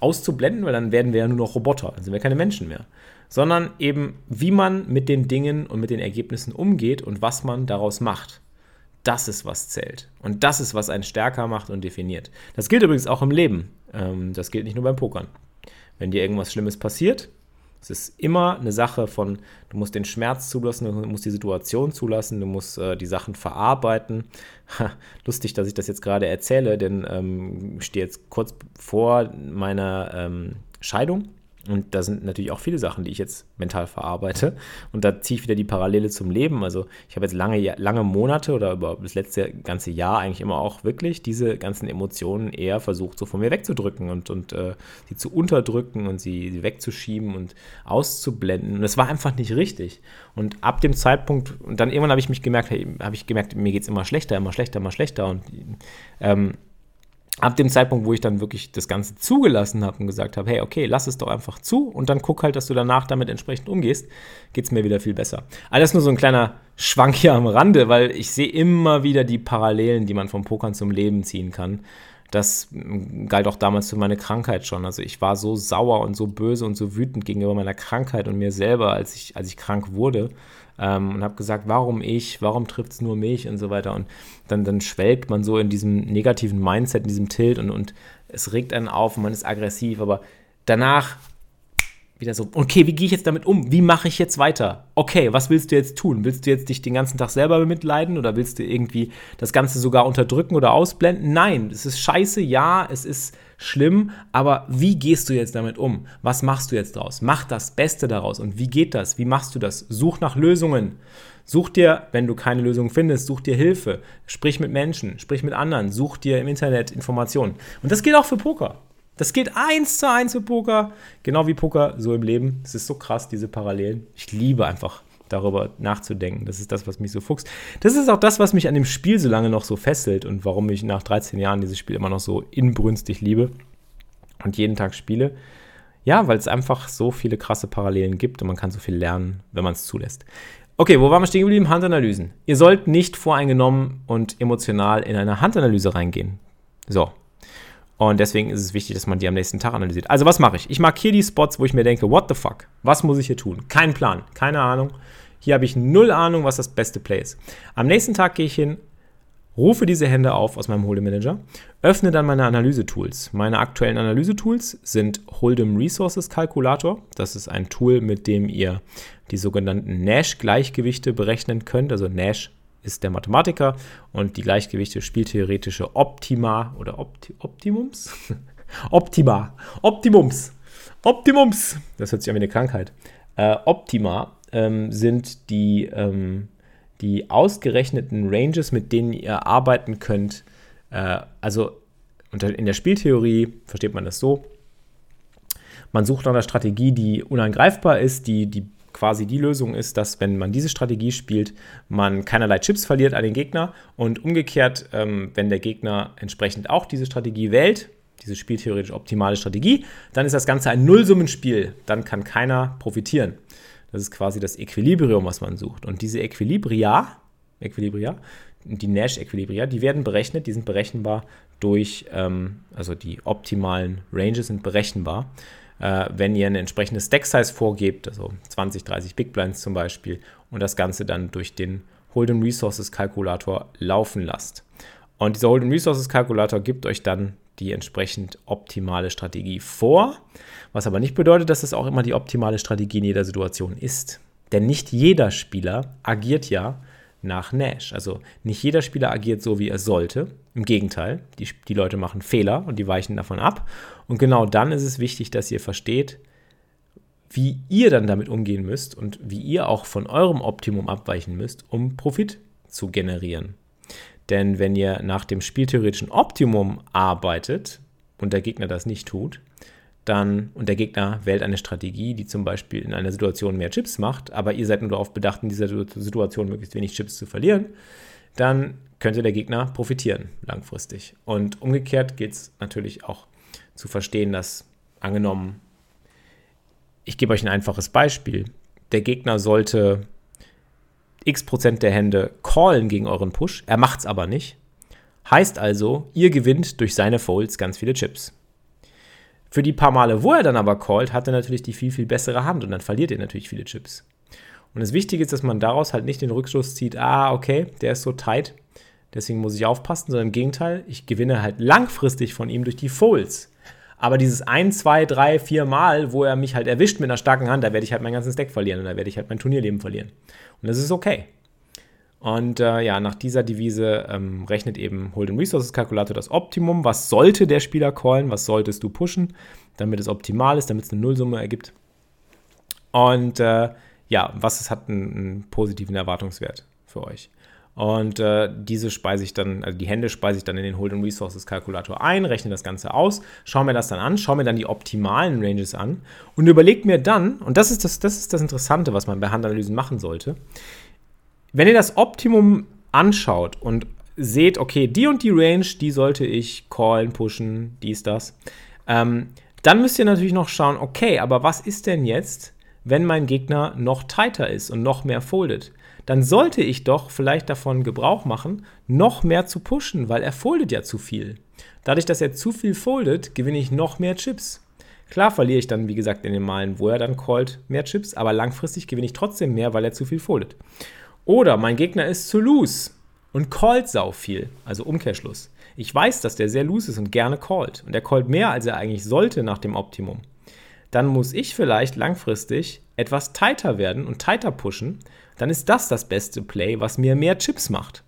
auszublenden, weil dann werden wir ja nur noch Roboter, dann sind wir keine Menschen mehr. Sondern eben, wie man mit den Dingen und mit den Ergebnissen umgeht und was man daraus macht. Das ist, was zählt. Und das ist, was einen stärker macht und definiert. Das gilt übrigens auch im Leben. Ähm, das gilt nicht nur beim Pokern. Wenn dir irgendwas Schlimmes passiert, es ist immer eine Sache von, du musst den Schmerz zulassen, du musst die Situation zulassen, du musst äh, die Sachen verarbeiten. lustig, dass ich das jetzt gerade erzähle, denn ähm, ich stehe jetzt kurz vor meiner ähm, Scheidung und da sind natürlich auch viele Sachen, die ich jetzt mental verarbeite. Und da ziehe ich wieder die Parallele zum Leben. Also ich habe jetzt lange, lange Monate oder über das letzte ganze Jahr eigentlich immer auch wirklich diese ganzen Emotionen eher versucht, so von mir wegzudrücken und, und äh, sie zu unterdrücken und sie, sie wegzuschieben und auszublenden. Und das war einfach nicht richtig. Und ab dem Zeitpunkt, und dann irgendwann habe ich mich gemerkt, habe ich gemerkt, mir geht es immer schlechter, immer schlechter, immer schlechter. Und ähm, ab dem Zeitpunkt, wo ich dann wirklich das Ganze zugelassen habe und gesagt habe, hey, okay, lass es doch einfach zu und dann guck halt, dass du danach damit entsprechend umgehst, geht es mir wieder viel besser. Alles nur so ein kleiner Schwank hier am Rande, weil ich sehe immer wieder die Parallelen, die man vom Pokern zum Leben ziehen kann. Das galt auch damals für meine Krankheit schon. Also ich war so sauer und so böse und so wütend gegenüber meiner Krankheit und mir selber, als ich, als ich krank wurde, ähm, und habe gesagt, warum ich, warum trifft es nur mich? Und so weiter. Und dann, dann schwelgt man so in diesem negativen Mindset, in diesem Tilt und, und es regt einen auf und man ist aggressiv, aber danach wieder so, okay, wie gehe ich jetzt damit um? Wie mache ich jetzt weiter? Okay, was willst du jetzt tun? Willst du jetzt dich den ganzen Tag selber bemitleiden oder willst du irgendwie das Ganze sogar unterdrücken oder ausblenden? Nein, es ist scheiße, ja, es ist schlimm, aber wie gehst du jetzt damit um? Was machst du jetzt draus? Mach das Beste daraus. Und wie geht das? Wie machst du das? Such nach Lösungen. Such dir, wenn du keine Lösung findest, such dir Hilfe. Sprich mit Menschen, sprich mit anderen, such dir im Internet Informationen. Und das gilt auch für Poker. Das geht eins zu eins für Poker, genau wie Poker so im Leben. Es ist so krass, diese Parallelen. Ich liebe einfach darüber nachzudenken. Das ist das, was mich so fuchst. Das ist auch das, was mich an dem Spiel so lange noch so fesselt und warum ich nach 13 Jahren dieses Spiel immer noch so inbrünstig liebe und jeden Tag spiele. Ja, weil es einfach so viele krasse Parallelen gibt und man kann so viel lernen, wenn man es zulässt. Okay, wo waren wir stehen geblieben? Handanalysen. Ihr sollt nicht voreingenommen und emotional in eine Handanalyse reingehen. So, und deswegen ist es wichtig, dass man die am nächsten Tag analysiert. Also was mache ich? Ich markiere die Spots, wo ich mir denke, what the fuck? Was muss ich hier tun? Kein Plan, keine Ahnung. Hier habe ich null Ahnung, was das beste Play ist. Am nächsten Tag gehe ich hin, rufe diese Hände auf aus meinem Hold'em Manager, öffne dann meine Analyse-Tools. Meine aktuellen Analyse-Tools sind Hold'em Resources Calculator. Das ist ein Tool, mit dem ihr die sogenannten Nash-Gleichgewichte berechnen könnt. Also Nash ist der Mathematiker und die Gleichgewichte spieltheoretische Optima oder Opti Optimums? Optima. Optimums. Optimums. Das hört sich an wie eine Krankheit. Äh, Optima ähm, sind die, ähm, die ausgerechneten Ranges, mit denen ihr arbeiten könnt. Äh, also in der Spieltheorie versteht man das so. Man sucht nach einer Strategie, die unangreifbar ist, die die quasi die Lösung ist, dass wenn man diese Strategie spielt, man keinerlei Chips verliert an den Gegner und umgekehrt, ähm, wenn der Gegner entsprechend auch diese Strategie wählt, diese spieltheoretisch optimale Strategie, dann ist das Ganze ein Nullsummenspiel. Dann kann keiner profitieren. Das ist quasi das Equilibrium, was man sucht. Und diese Equilibria, Equilibria, die Nash-Equilibria, die werden berechnet, die sind berechenbar durch, ähm, also die optimalen Ranges sind berechenbar äh, wenn ihr ein entsprechendes Deck-Size vorgebt, also 20, 30 Big Blinds zum Beispiel, und das Ganze dann durch den Hold'em Resources Kalkulator laufen lasst. Und dieser Hold'em Resources Kalkulator gibt euch dann die entsprechend optimale Strategie vor, was aber nicht bedeutet, dass es auch immer die optimale Strategie in jeder Situation ist. Denn nicht jeder Spieler agiert ja nach Nash. Also nicht jeder Spieler agiert so, wie er sollte. Im Gegenteil, die, die Leute machen Fehler und die weichen davon ab. Und genau dann ist es wichtig, dass ihr versteht, wie ihr dann damit umgehen müsst und wie ihr auch von eurem Optimum abweichen müsst, um Profit zu generieren. Denn wenn ihr nach dem spieltheoretischen Optimum arbeitet und der Gegner das nicht tut, dann und der Gegner wählt eine Strategie, die zum Beispiel in einer Situation mehr Chips macht, aber ihr seid nur darauf bedacht, in dieser Situation möglichst wenig Chips zu verlieren, dann könnte der Gegner profitieren langfristig. Und umgekehrt geht es natürlich auch zu verstehen, dass angenommen, ich gebe euch ein einfaches Beispiel, der Gegner sollte x Prozent der Hände callen gegen euren Push, er macht es aber nicht. Heißt also, ihr gewinnt durch seine Folds ganz viele Chips. Für die paar Male, wo er dann aber callt, hat er natürlich die viel, viel bessere Hand und dann verliert er natürlich viele Chips. Und das Wichtige ist, dass man daraus halt nicht den Rückschluss zieht, ah, okay, der ist so tight, deswegen muss ich aufpassen, sondern im Gegenteil, ich gewinne halt langfristig von ihm durch die Folds. Aber dieses ein, zwei, drei, vier Mal, wo er mich halt erwischt mit einer starken Hand, da werde ich halt mein ganzes Deck verlieren und da werde ich halt mein Turnierleben verlieren. Und das ist okay. Und äh, ja, nach dieser Devise ähm, rechnet eben Hold'em Resources Calculator das Optimum. Was sollte der Spieler callen? Was solltest du pushen, damit es optimal ist, damit es eine Nullsumme ergibt? Und äh, ja, was es hat einen, einen, positiven Erwartungswert für euch. Und äh, diese speise ich dann, also die Hände speise ich dann in den Hold'em Resources Calculator ein, rechne das Ganze aus, schaue mir das dann an, schaue mir dann die optimalen Ranges an und überlege mir dann, und das ist das, das ist das Interessante, was man bei Handanalysen machen sollte, wenn ihr das Optimum anschaut und seht, okay, die und die Range, die sollte ich callen, pushen, dies, das, ähm, dann müsst ihr natürlich noch schauen, okay, aber was ist denn jetzt, wenn mein Gegner noch tighter ist und noch mehr foldet? Dann sollte ich doch vielleicht davon Gebrauch machen, noch mehr zu pushen, weil er foldet ja zu viel. Dadurch, dass er zu viel foldet, gewinne ich noch mehr Chips. Klar verliere ich dann, wie gesagt, in den Malen, wo er dann callt, mehr Chips, aber langfristig gewinne ich trotzdem mehr, weil er zu viel foldet. Oder mein Gegner ist zu loose und callt sau viel, also Umkehrschluss. Ich weiß, dass der sehr loose ist und gerne callt. Und er callt mehr, als er eigentlich sollte nach dem Optimum. dann muss ich vielleicht langfristig etwas tighter werden und tighter pushen. Dann ist das das beste Play, was mir mehr Chips macht.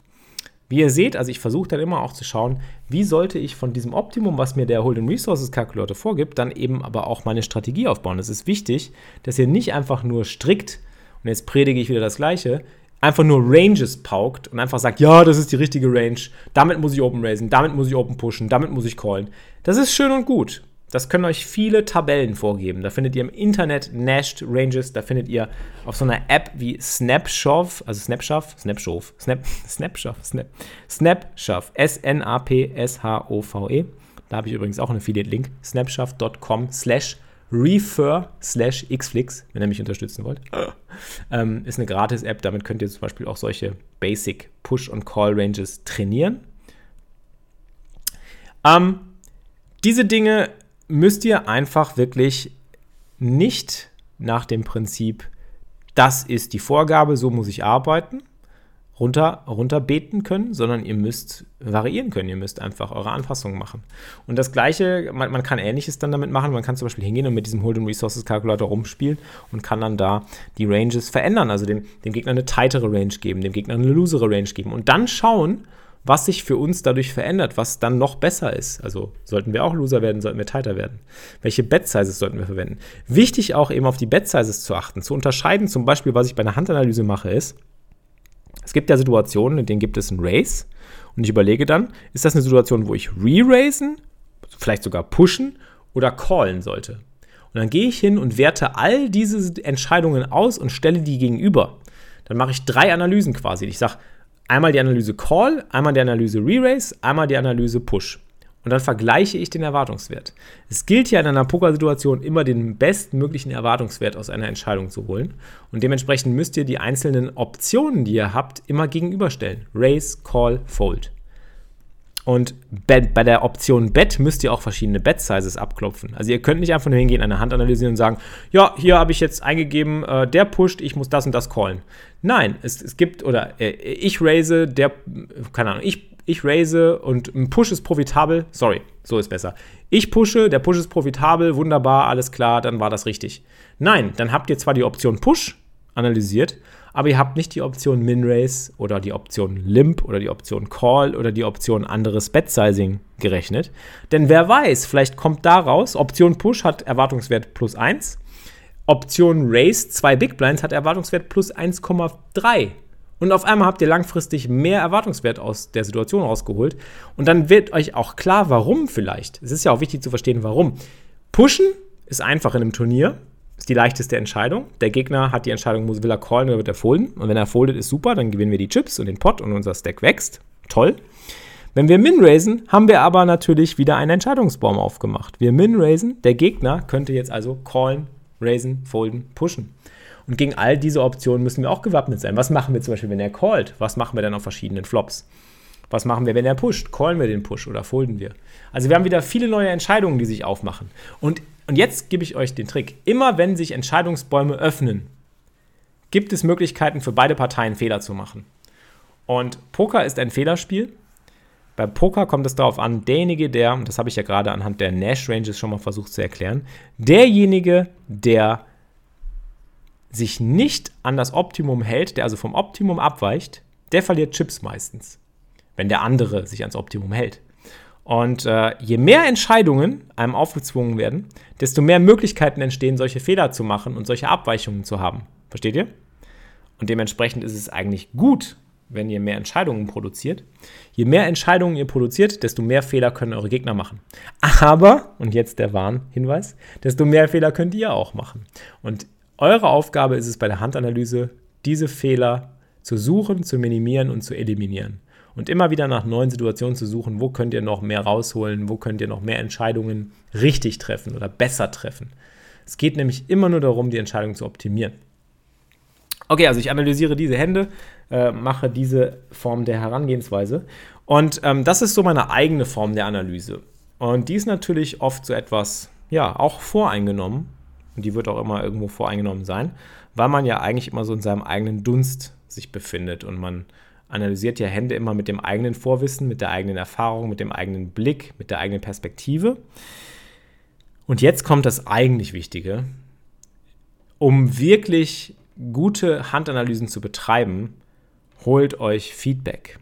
Wie ihr seht, also ich versuche dann immer auch zu schauen, wie sollte ich von diesem Optimum, was mir der Hold'em Resources Calculator vorgibt, dann eben aber auch meine Strategie aufbauen. Es ist wichtig, dass ihr nicht einfach nur strikt, und jetzt predige ich wieder das Gleiche, einfach nur Ranges paukt und einfach sagt, ja, das ist die richtige Range, damit muss ich Open raisen, damit muss ich Open pushen, damit muss ich callen. Das ist schön und gut. Das können euch viele Tabellen vorgeben. Da findet ihr im Internet Nashed Ranges, da findet ihr auf so einer App wie Snapshove, also Snapshove, Snapshove, Snap, Snapshove, Snap, Snapshove, S-N-A-P-S-H-O-V-E. Da habe ich übrigens auch einen Affiliate-Link, snapshove.com slash refer slash xflix, wenn ihr mich unterstützen wollt. Ähm, ist eine Gratis-App, damit könnt ihr zum Beispiel auch solche Basic Push- und Call-Ranges trainieren. Ähm, diese Dinge müsst ihr einfach wirklich nicht nach dem Prinzip, das ist die Vorgabe, so muss ich arbeiten, runter, runterbeten können, sondern ihr müsst variieren können. Ihr müsst einfach eure Anpassungen machen. Und das Gleiche, man, man kann Ähnliches dann damit machen. Man kann zum Beispiel hingehen und mit diesem Hold'em Resources Calculator rumspielen und kann dann da die Ranges verändern. Also dem, dem Gegner eine tightere Range geben, dem Gegner eine loosere Range geben und dann schauen, was sich für uns dadurch verändert, was dann noch besser ist. Also sollten wir auch Loser werden, sollten wir tighter werden. Welche Bet-Sizes sollten wir verwenden? Wichtig auch eben auf die Bet-Sizes zu achten, zu unterscheiden. Zum Beispiel, was ich bei einer Handanalyse mache, ist, es gibt ja Situationen, in denen gibt es ein Race und ich überlege dann, ist das eine Situation, wo ich re-raisen, vielleicht sogar pushen oder callen sollte? Und dann gehe ich hin und werte all diese Entscheidungen aus und stelle die gegenüber. Dann mache ich drei Analysen quasi. Ich sage, Einmal die Analyse Call, einmal die Analyse Re-Race, einmal die Analyse Push. Und dann vergleiche ich den Erwartungswert. Es gilt ja in einer Pokersituation immer den bestmöglichen Erwartungswert aus einer Entscheidung zu holen. Und dementsprechend müsst ihr die einzelnen Optionen, die ihr habt, immer gegenüberstellen. Race, Call, Fold. Und bei der Option Bet müsst ihr auch verschiedene Bet-Sizes abklopfen. Also ihr könnt nicht einfach nur hingehen, eine Hand analysieren und sagen, ja, hier habe ich jetzt eingegeben, äh, der pusht, ich muss das und das callen. Nein, es, es gibt, oder äh, ich raise, der, keine Ahnung, ich, ich raise und ein Push ist profitabel. Sorry, so ist besser. Ich pushe, der Push ist profitabel, wunderbar, alles klar, dann war das richtig. Nein, dann habt ihr zwar die Option Push analysiert, aber ihr habt nicht die Option Min-Race oder die Option Limp oder die Option Call oder die Option anderes Bet-Sizing gerechnet. Denn wer weiß, vielleicht kommt daraus, Option Push hat Erwartungswert plus 1, Option Race 2 Big Blinds hat Erwartungswert plus 1,3. Und auf einmal habt ihr langfristig mehr Erwartungswert aus der Situation rausgeholt. Und dann wird euch auch klar, warum vielleicht. Es ist ja auch wichtig zu verstehen, warum. Pushen ist einfach in einem Turnier die leichteste Entscheidung. Der Gegner hat die Entscheidung, muss, will er callen oder wird er folden. Und wenn er foldet, ist super, dann gewinnen wir die Chips und den Pot und unser Stack wächst. Toll. Wenn wir min-raisen, haben wir aber natürlich wieder einen Entscheidungsbaum aufgemacht. Wir min-raisen, der Gegner könnte jetzt also callen, raisen, folden, pushen. Und gegen all diese Optionen müssen wir auch gewappnet sein. Was machen wir zum Beispiel, wenn er callt? Was machen wir dann auf verschiedenen Flops? Was machen wir, wenn er pusht? Callen wir den Push oder folden wir? Also wir haben wieder viele neue Entscheidungen, die sich aufmachen. Und und jetzt gebe ich euch den Trick. Immer wenn sich Entscheidungsbäume öffnen, gibt es Möglichkeiten für beide Parteien Fehler zu machen. Und Poker ist ein Fehlerspiel. Bei Poker kommt es darauf an, derjenige, der, und das habe ich ja gerade anhand der Nash Ranges schon mal versucht zu erklären, derjenige, der sich nicht an das Optimum hält, der also vom Optimum abweicht, der verliert Chips meistens, wenn der andere sich ans Optimum hält. Und äh, je mehr Entscheidungen einem aufgezwungen werden, desto mehr Möglichkeiten entstehen, solche Fehler zu machen und solche Abweichungen zu haben. Versteht ihr? Und dementsprechend ist es eigentlich gut, wenn ihr mehr Entscheidungen produziert. Je mehr Entscheidungen ihr produziert, desto mehr Fehler können eure Gegner machen. Aber, und jetzt der Warnhinweis, desto mehr Fehler könnt ihr auch machen. Und eure Aufgabe ist es bei der Handanalyse, diese Fehler zu suchen, zu minimieren und zu eliminieren und immer wieder nach neuen Situationen zu suchen, wo könnt ihr noch mehr rausholen, wo könnt ihr noch mehr Entscheidungen richtig treffen oder besser treffen. Es geht nämlich immer nur darum, die Entscheidung zu optimieren. Okay, also ich analysiere diese Hände, äh, mache diese Form der Herangehensweise und ähm, das ist so meine eigene Form der Analyse. Und die ist natürlich oft so etwas, ja, auch voreingenommen und die wird auch immer irgendwo voreingenommen sein, weil man ja eigentlich immer so in seinem eigenen Dunst sich befindet und man analysiert ja Hände immer mit dem eigenen Vorwissen, mit der eigenen Erfahrung, mit dem eigenen Blick, mit der eigenen Perspektive. Und jetzt kommt das eigentlich Wichtige. Um wirklich gute Handanalysen zu betreiben, holt euch Feedback.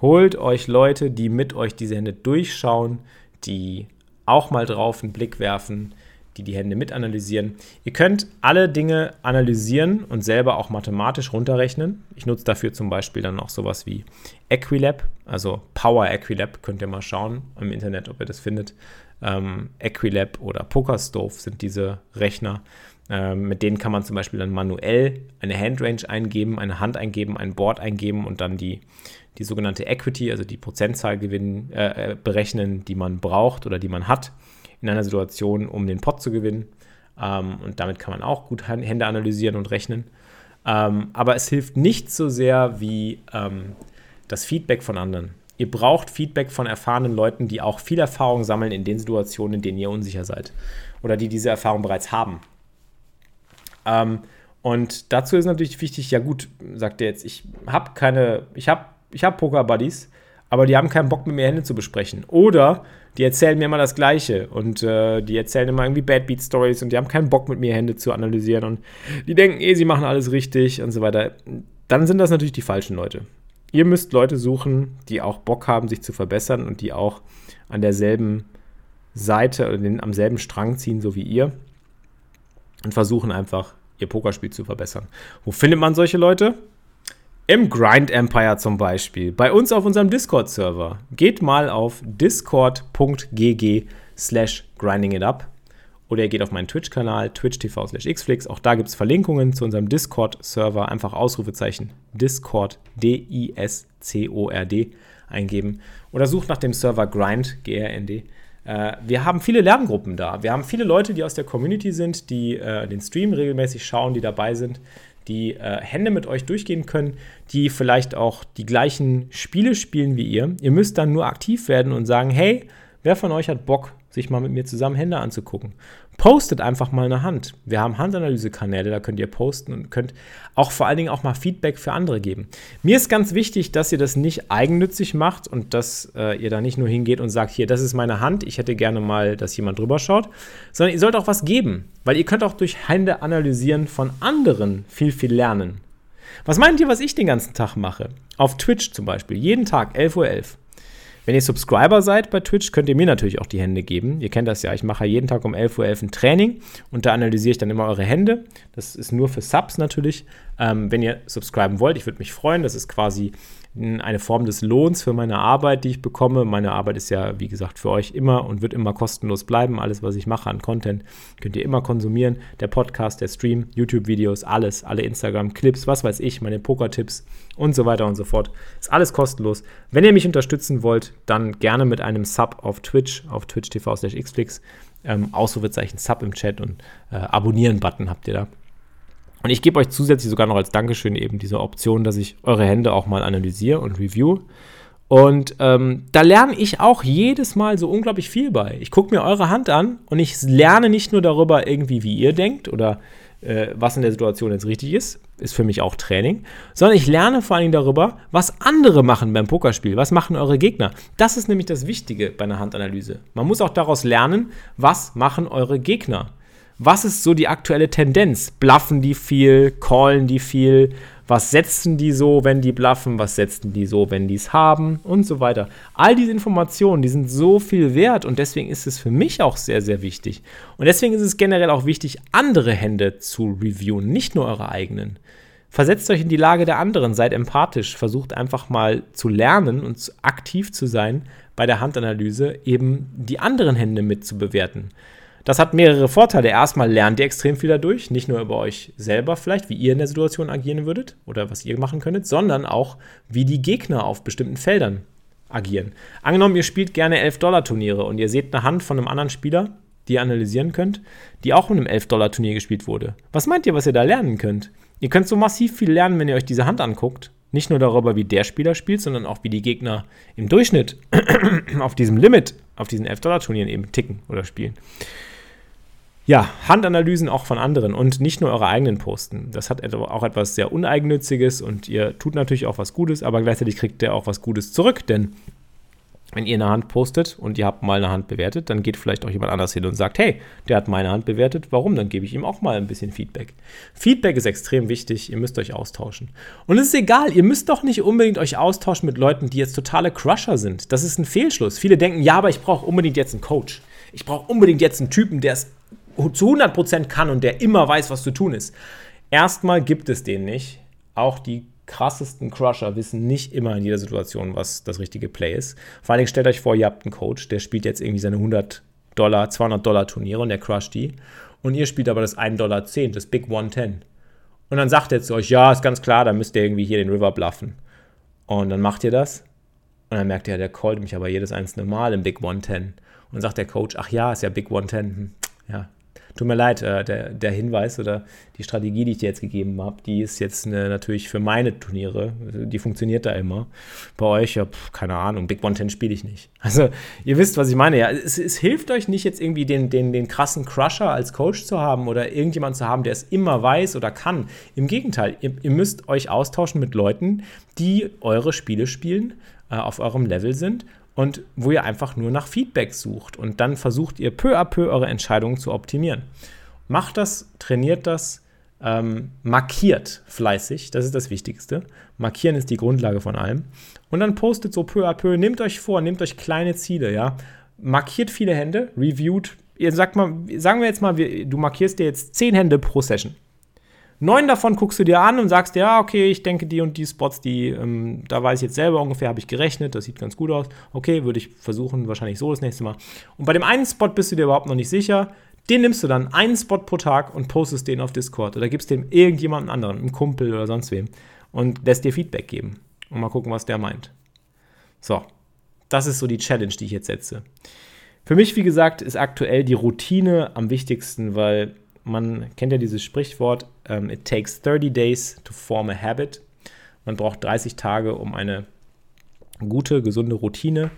Holt euch Leute, die mit euch diese Hände durchschauen, die auch mal drauf einen Blick werfen, die die Hände mit analysieren. Ihr könnt alle Dinge analysieren und selber auch mathematisch runterrechnen. Ich nutze dafür zum Beispiel dann auch sowas wie Equilab, also Power Equilab. Könnt ihr mal schauen im Internet, ob ihr das findet. Ähm, Equilab oder PokerStove sind diese Rechner. Ähm, mit denen kann man zum Beispiel dann manuell eine Handrange eingeben, eine Hand eingeben, ein Board eingeben und dann die, die sogenannte Equity, also die Prozentzahl gewinnen, äh, äh berechnen, die man braucht oder die man hat in einer Situation, um den Pot zu gewinnen. Ähm, und damit kann man auch gut Hände analysieren und rechnen. Ähm, aber es hilft nicht so sehr wie ähm, das Feedback von anderen. Ihr braucht Feedback von erfahrenen Leuten, die auch viel Erfahrung sammeln in den Situationen, in denen ihr unsicher seid. Oder die diese Erfahrung bereits haben. Ähm, und dazu ist natürlich wichtig, ja gut, sagt er jetzt, ich habe keine, ich habe ich hab Poker-Buddies, aber die haben keinen Bock mit mir Hände zu besprechen. Oder die erzählen mir immer das Gleiche und äh, die erzählen immer irgendwie Bad Beat Stories und die haben keinen Bock mit mir Hände zu analysieren und die denken eh, sie machen alles richtig und so weiter. Dann sind das natürlich die falschen Leute. Ihr müsst Leute suchen, die auch Bock haben, sich zu verbessern und die auch an derselben Seite oder den, am selben Strang ziehen, so wie ihr und versuchen einfach ihr Pokerspiel zu verbessern. Wo findet man solche Leute? Im Grind Empire zum Beispiel. Bei uns auf unserem Discord-Server. Geht mal auf discord.gg slash grindingitup oder ihr geht auf meinen Twitch-Kanal, twitch.tv slash xflix. Auch da gibt es Verlinkungen zu unserem Discord-Server. Einfach Ausrufezeichen Discord, D-I-S-C-O-R-D eingeben. Oder sucht nach dem Server Grind, G-R-N-D. Äh, wir haben viele Lerngruppen da. Wir haben viele Leute, die aus der Community sind, die äh, den Stream regelmäßig schauen, die dabei sind die äh, Hände mit euch durchgehen können, die vielleicht auch die gleichen Spiele spielen wie ihr. Ihr müsst dann nur aktiv werden und sagen, hey, wer von euch hat Bock, sich mal mit mir zusammen Hände anzugucken? Postet einfach mal eine Hand. Wir haben Handanalyse-Kanäle, da könnt ihr posten und könnt auch vor allen Dingen auch mal Feedback für andere geben. Mir ist ganz wichtig, dass ihr das nicht eigennützig macht und dass äh, ihr da nicht nur hingeht und sagt, hier, das ist meine Hand, ich hätte gerne mal, dass jemand drüber schaut, sondern ihr sollt auch was geben, weil ihr könnt auch durch Hände analysieren von anderen viel, viel lernen. Was meint ihr, was ich den ganzen Tag mache? Auf Twitch zum Beispiel, jeden Tag 11.11 Uhr. .11. Wenn ihr Subscriber seid bei Twitch, könnt ihr mir natürlich auch die Hände geben. Ihr kennt das ja, ich mache jeden Tag um 11.11 Uhr .11 ein Training und da analysiere ich dann immer eure Hände. Das ist nur für Subs natürlich. Ähm, wenn ihr subscriben wollt, ich würde mich freuen. Das ist quasi eine Form des Lohns für meine Arbeit, die ich bekomme. Meine Arbeit ist ja, wie gesagt, für euch immer und wird immer kostenlos bleiben. Alles, was ich mache an Content, könnt ihr immer konsumieren. Der Podcast, der Stream, YouTube-Videos, alles, alle Instagram-Clips, was weiß ich, meine Poker-Tipps und so weiter und so fort. Ist alles kostenlos. Wenn ihr mich unterstützen wollt, dann gerne mit einem Sub auf Twitch, auf twitch.tv xflix. Ähm, Ausrufezeichen Sub im Chat und äh, Abonnieren-Button habt ihr da. Und ich gebe euch zusätzlich sogar noch als Dankeschön eben diese Option, dass ich eure Hände auch mal analysiere und review. Und ähm, da lerne ich auch jedes Mal so unglaublich viel bei. Ich gucke mir eure Hand an und ich lerne nicht nur darüber irgendwie, wie ihr denkt oder äh, was in der Situation jetzt richtig ist, ist für mich auch Training, sondern ich lerne vor allen Dingen darüber, was andere machen beim Pokerspiel, was machen eure Gegner. Das ist nämlich das Wichtige bei einer Handanalyse. Man muss auch daraus lernen, was machen eure Gegner was ist so die aktuelle Tendenz? Bluffen die viel? Callen die viel? Was setzen die so, wenn die bluffen? Was setzen die so, wenn die es haben? Und so weiter. All diese Informationen, die sind so viel wert und deswegen ist es für mich auch sehr, sehr wichtig. Und deswegen ist es generell auch wichtig, andere Hände zu reviewen, nicht nur eure eigenen. Versetzt euch in die Lage der anderen, seid empathisch, versucht einfach mal zu lernen und aktiv zu sein bei der Handanalyse, eben die anderen Hände mit zu bewerten. Das hat mehrere Vorteile. Erstmal lernt ihr extrem viel dadurch, nicht nur über euch selber vielleicht, wie ihr in der Situation agieren würdet oder was ihr machen könntet, sondern auch, wie die Gegner auf bestimmten Feldern agieren. Angenommen, ihr spielt gerne 11-Dollar-Turniere und ihr seht eine Hand von einem anderen Spieler, die ihr analysieren könnt, die auch in einem 11-Dollar-Turnier gespielt wurde. Was meint ihr, was ihr da lernen könnt? Ihr könnt so massiv viel lernen, wenn ihr euch diese Hand anguckt. Nicht nur darüber, wie der Spieler spielt, sondern auch, wie die Gegner im Durchschnitt auf diesem Limit, auf diesen 11-Dollar-Turnieren eben ticken oder spielen ja, Handanalysen auch von anderen und nicht nur eure eigenen posten. Das hat auch etwas sehr Uneigennütziges und ihr tut natürlich auch was Gutes, aber gleichzeitig kriegt ihr auch was Gutes zurück, denn wenn ihr eine Hand postet und ihr habt mal eine Hand bewertet, dann geht vielleicht auch jemand anders hin und sagt, hey, der hat meine Hand bewertet, warum? Dann gebe ich ihm auch mal ein bisschen Feedback. Feedback ist extrem wichtig, ihr müsst euch austauschen. Und es ist egal, ihr müsst doch nicht unbedingt euch austauschen mit Leuten, die jetzt totale Crusher sind. Das ist ein Fehlschluss. Viele denken, ja, aber ich brauche unbedingt jetzt einen Coach. Ich brauche unbedingt jetzt einen Typen, der es zu 100% kann und der immer weiß, was zu tun ist. Erstmal gibt es den nicht. Auch die krassesten Crusher wissen nicht immer in jeder Situation, was das richtige Play ist. Vor allen Dingen stellt euch vor, ihr habt einen Coach, der spielt jetzt irgendwie seine 100 Dollar, 200 Dollar Turniere und der crusht die. Und ihr spielt aber das 1 Dollar 10, das Big 110. Und dann sagt er zu euch, ja, ist ganz klar, dann müsst ihr irgendwie hier den River bluffen. Und dann macht ihr das. Und dann merkt ihr, der callt mich aber jedes einzelne Mal im Big 110. Und dann sagt der Coach, ach ja, ist ja Big 110. Hm, ja, Tut mir leid, äh, der, der Hinweis oder die Strategie, die ich dir jetzt gegeben habe, die ist jetzt eine, natürlich für meine Turniere, die funktioniert da immer. Bei euch, ja, pf, keine Ahnung, Big One Ten spiele ich nicht. Also, ihr wisst, was ich meine. Ja, es, es, hilft euch nicht jetzt irgendwie den, den, den krassen Crusher als Coach zu haben oder irgendjemand zu haben, der es immer weiß oder kann. Im Gegenteil, ihr, ihr müsst euch austauschen mit Leuten, die eure Spiele spielen, äh, auf eurem Level sind und wo ihr einfach nur nach Feedback sucht und dann versucht ihr peu à peu eure Entscheidungen zu optimieren. Macht das, trainiert das, ähm, markiert fleißig, das ist das Wichtigste. Markieren ist die Grundlage von allem. Und dann postet so peu à peu, nehmt euch vor, nehmt euch kleine Ziele, ja. Markiert viele Hände, reviewt. Ihr sagt mal, sagen wir jetzt mal, du markierst dir jetzt zehn Hände pro Session. Neun davon guckst du dir an und sagst, ja, okay, ich denke, die und die Spots, die, ähm, da weiß ich jetzt selber ungefähr, habe ich gerechnet, das sieht ganz gut aus. Okay, würde ich versuchen, wahrscheinlich so das nächste Mal. Und bei dem einen Spot bist du dir überhaupt noch nicht sicher. Den nimmst du dann einen Spot pro Tag und postest den auf Discord oder gibst dem irgendjemanden anderen, einem Kumpel oder sonst wem und lässt dir Feedback geben und mal gucken, was der meint. So, das ist so die Challenge, die ich jetzt setze. Für mich, wie gesagt, ist aktuell die Routine am wichtigsten, weil man kennt ja dieses Sprichwort, ähm, it takes 30 days to form a habit. Man braucht 30 Tage, um eine gute, gesunde Routine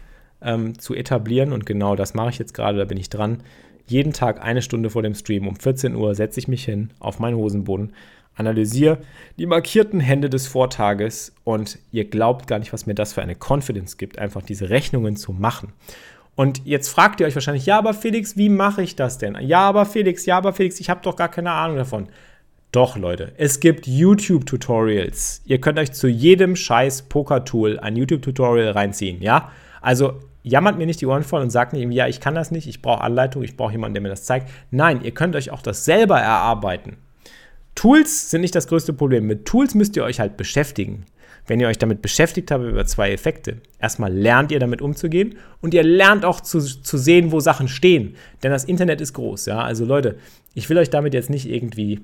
ähm, zu etablieren. Und genau das mache ich jetzt gerade, da bin ich dran. Jeden Tag eine Stunde vor dem Stream um 14 Uhr setze ich mich hin auf meinen Hosenboden, analysiere die markierten Hände des Vortages und ihr glaubt gar nicht, was mir das für eine Confidence gibt, einfach diese Rechnungen zu machen. Und jetzt fragt ihr euch wahrscheinlich, ja, aber Felix, wie mache ich das denn? Ja, aber Felix, ja, aber Felix, ich habe doch gar keine Ahnung davon. Doch, Leute, es gibt YouTube-Tutorials. Ihr könnt euch zu jedem scheiß Poker-Tool ein YouTube-Tutorial reinziehen, ja? Also jammert mir nicht die Ohren voll und sagt nicht, ja, ich kann das nicht, ich brauche Anleitung, ich brauche jemanden, der mir das zeigt. Nein, ihr könnt euch auch das selber erarbeiten. Tools sind nicht das größte Problem. Mit Tools müsst ihr euch halt beschäftigen. Wenn ihr euch damit beschäftigt habt über zwei Effekte, erstmal lernt ihr damit umzugehen und ihr lernt auch zu, zu sehen, wo Sachen stehen. Denn das Internet ist groß, ja. Also Leute, ich will euch damit jetzt nicht irgendwie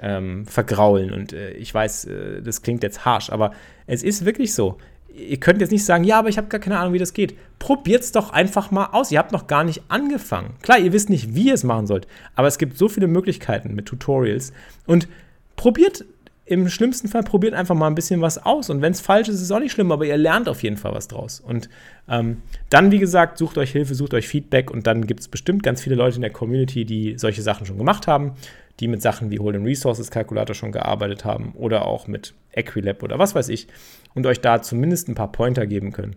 ähm, vergraulen und äh, ich weiß, äh, das klingt jetzt harsh, aber es ist wirklich so. Ihr könnt jetzt nicht sagen, ja, aber ich habe gar keine Ahnung, wie das geht. Probiert es doch einfach mal aus. Ihr habt noch gar nicht angefangen. Klar, ihr wisst nicht, wie ihr es machen sollt, aber es gibt so viele Möglichkeiten mit Tutorials und probiert im schlimmsten Fall probiert einfach mal ein bisschen was aus. Und wenn es falsch ist, ist es auch nicht schlimm, aber ihr lernt auf jeden Fall was draus. Und ähm, dann, wie gesagt, sucht euch Hilfe, sucht euch Feedback und dann gibt es bestimmt ganz viele Leute in der Community, die solche Sachen schon gemacht haben, die mit Sachen wie Hold'em Resources Calculator schon gearbeitet haben oder auch mit Equilab oder was weiß ich und euch da zumindest ein paar Pointer geben können.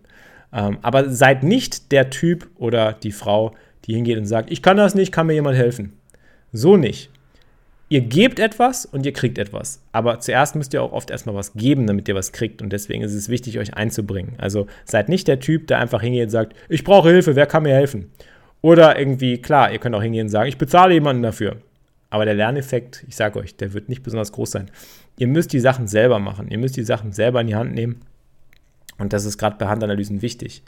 Ähm, aber seid nicht der Typ oder die Frau, die hingeht und sagt, ich kann das nicht, kann mir jemand helfen. So nicht ihr gebt etwas und ihr kriegt etwas. Aber zuerst müsst ihr auch oft erstmal was geben, damit ihr was kriegt. Und deswegen ist es wichtig, euch einzubringen. Also seid nicht der Typ, der einfach hingeht und sagt, ich brauche Hilfe, wer kann mir helfen? Oder irgendwie, klar, ihr könnt auch hingehen und sagen, ich bezahle jemanden dafür. Aber der Lerneffekt, ich sage euch, der wird nicht besonders groß sein. Ihr müsst die Sachen selber machen. Ihr müsst die Sachen selber in die Hand nehmen. Und das ist gerade bei Handanalysen wichtig.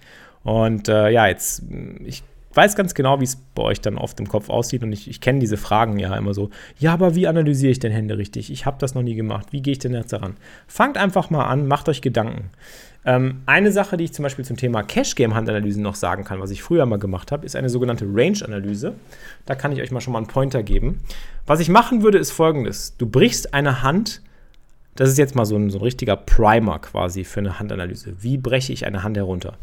Und äh, ja, jetzt, ich weiß ganz genau, wie es bei euch dann oft im Kopf aussieht und ich, ich kenne diese Fragen ja immer so. Ja, aber wie analysiere ich denn Hände richtig? Ich habe das noch nie gemacht. Wie gehe ich denn jetzt daran? Fangt einfach mal an, macht euch Gedanken. Ähm, eine Sache, die ich zum Beispiel zum Thema Cash-Game-Handanalysen noch sagen kann, was ich früher mal gemacht habe, ist eine sogenannte Range-Analyse. Da kann ich euch mal schon mal einen Pointer geben. Was ich machen würde, ist folgendes. Du brichst eine Hand das ist jetzt mal so ein, so ein richtiger Primer quasi für eine Handanalyse. Wie breche ich eine Hand herunter?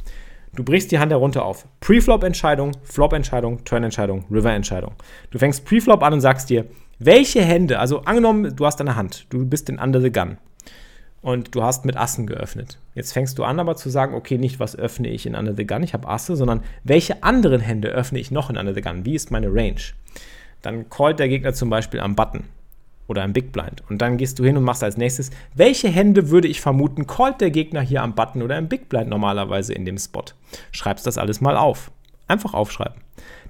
Du brichst die Hand herunter auf Pre-Flop-Entscheidung, Flop-Entscheidung, Turn-Entscheidung, River-Entscheidung. Du fängst Pre-Flop an und sagst dir, welche Hände, also angenommen, du hast eine Hand, du bist in Under the Gun und du hast mit Assen geöffnet. Jetzt fängst du an aber zu sagen, okay, nicht was öffne ich in Under the Gun, ich habe Asse, sondern welche anderen Hände öffne ich noch in Under the Gun? Wie ist meine Range? Dann callt der Gegner zum Beispiel am Button oder am Big Blind. Und dann gehst du hin und machst als nächstes, welche Hände würde ich vermuten, callt der Gegner hier am Button oder am Big Blind normalerweise in dem Spot. Schreibst das alles mal auf. Einfach aufschreiben.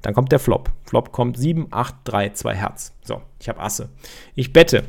Dann kommt der Flop. Flop kommt 7, 8, 3, 2 Herz. So, ich habe Asse. Ich bette.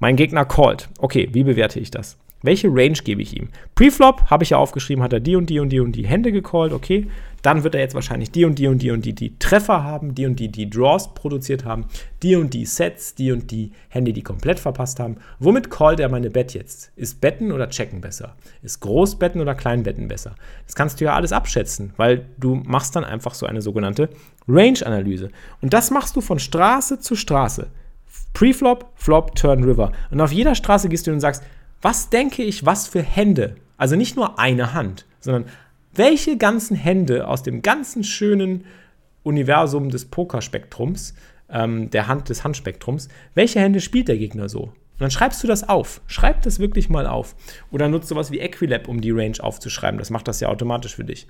Mein Gegner callt. Okay, wie bewerte ich das? Welche Range gebe ich ihm? Preflop habe ich ja aufgeschrieben, hat er die und die und die und die Hände gecallt, okay. Dann wird er jetzt wahrscheinlich die und die und die und die, die Treffer haben, die und die, die Draws produziert haben, die und die Sets, die und die Hände, die komplett verpasst haben. Womit callt er meine Bet jetzt? Ist Betten oder Checken besser? Ist Großbetten oder Kleinbetten besser? Das kannst du ja alles abschätzen, weil du machst dann einfach so eine sogenannte Range-Analyse. Und das machst du von Straße zu Straße. Preflop, Flop, Turn, River. Und auf jeder Straße gehst du und sagst, was denke ich, was für Hände? Also nicht nur eine Hand, sondern welche ganzen Hände aus dem ganzen schönen Universum des Pokerspektrums, ähm, der Hand des Handspektrums, welche Hände spielt der Gegner so? Und dann schreibst du das auf. Schreib das wirklich mal auf. Oder nutzt sowas wie Equilab, um die Range aufzuschreiben. Das macht das ja automatisch für dich.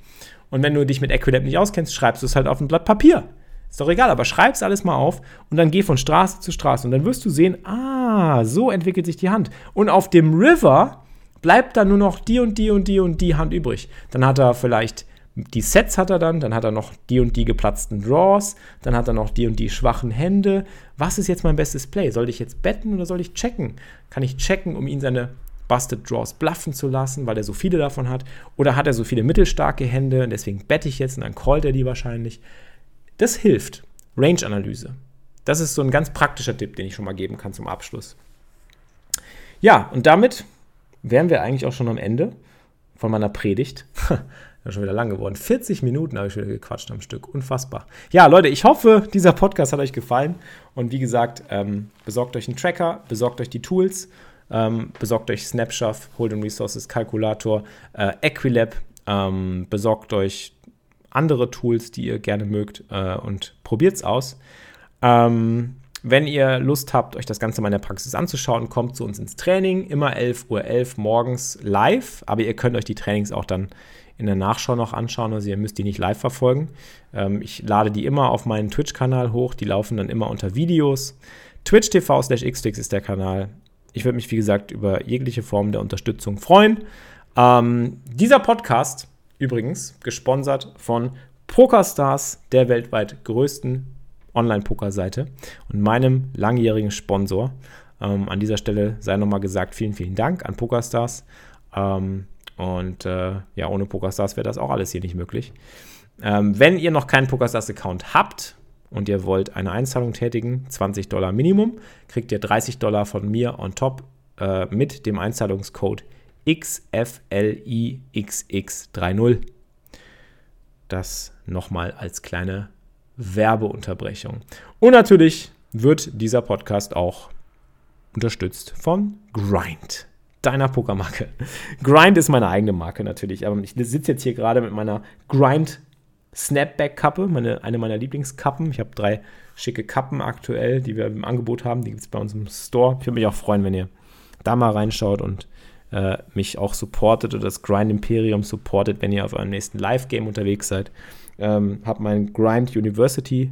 Und wenn du dich mit Equilab nicht auskennst, schreibst du es halt auf ein Blatt Papier. Ist doch egal, aber schreib es alles mal auf und dann geh von Straße zu Straße und dann wirst du sehen, ah, so entwickelt sich die Hand. Und auf dem River bleibt dann nur noch die und die und die und die Hand übrig. Dann hat er vielleicht die Sets hat er dann, dann hat er noch die und die geplatzten Draws, dann hat er noch die und die schwachen Hände. Was ist jetzt mein bestes Play? Soll ich jetzt betten oder soll ich checken? Kann ich checken, um ihn seine Busted Draws bluffen zu lassen, weil er so viele davon hat? Oder hat er so viele mittelstarke Hände und deswegen bette ich jetzt und dann callt er die wahrscheinlich? Das hilft. Range-Analyse. Das ist so ein ganz praktischer Tipp, den ich schon mal geben kann zum Abschluss. Ja, und damit wären wir eigentlich auch schon am Ende von meiner Predigt. ja, schon wieder lang geworden. 40 Minuten habe ich wieder gequatscht am Stück. Unfassbar. Ja, Leute, ich hoffe, dieser Podcast hat euch gefallen. Und wie gesagt, ähm, besorgt euch einen Tracker, besorgt euch die Tools, ähm, besorgt euch Snapshot, Hold'em Resources, Kalkulator, äh, Equilab, ähm, besorgt euch andere Tools, die ihr gerne mögt äh, und probiert es aus. Ähm, wenn ihr Lust habt, euch das Ganze mal in der Praxis anzuschauen, kommt zu uns ins Training, immer 11.11 Uhr .11 morgens live, aber ihr könnt euch die Trainings auch dann in der Nachschau noch anschauen, also ihr müsst die nicht live verfolgen. Ähm, ich lade die immer auf meinen Twitch-Kanal hoch, die laufen dann immer unter Videos. Twitch TV slash xflix ist der Kanal. Ich würde mich, wie gesagt, über jegliche Form der Unterstützung freuen. Ähm, dieser Podcast Übrigens gesponsert von PokerStars, der weltweit größten Online-Poker-Seite und meinem langjährigen Sponsor. Ähm, an dieser Stelle sei nochmal gesagt, vielen, vielen Dank an PokerStars. Ähm, und äh, ja, ohne PokerStars wäre das auch alles hier nicht möglich. Ähm, wenn ihr noch keinen PokerStars-Account habt und ihr wollt eine Einzahlung tätigen, 20 Dollar Minimum, kriegt ihr 30 Dollar von mir on top äh, mit dem Einzahlungscode XFLIXX30. Das nochmal als kleine Werbeunterbrechung. Und natürlich wird dieser Podcast auch unterstützt von Grind, deiner Pokermarke. Grind ist meine eigene Marke natürlich, aber ich sitze jetzt hier gerade mit meiner Grind Snapback-Kappe, meine, eine meiner Lieblingskappen. Ich habe drei schicke Kappen aktuell, die wir im Angebot haben. Die gibt es bei uns im Store. Ich würde mich auch freuen, wenn ihr da mal reinschaut und äh, mich auch supportet oder das Grind Imperium supportet, wenn ihr auf eurem nächsten Live-Game unterwegs seid. Ähm, habe meinen Grind University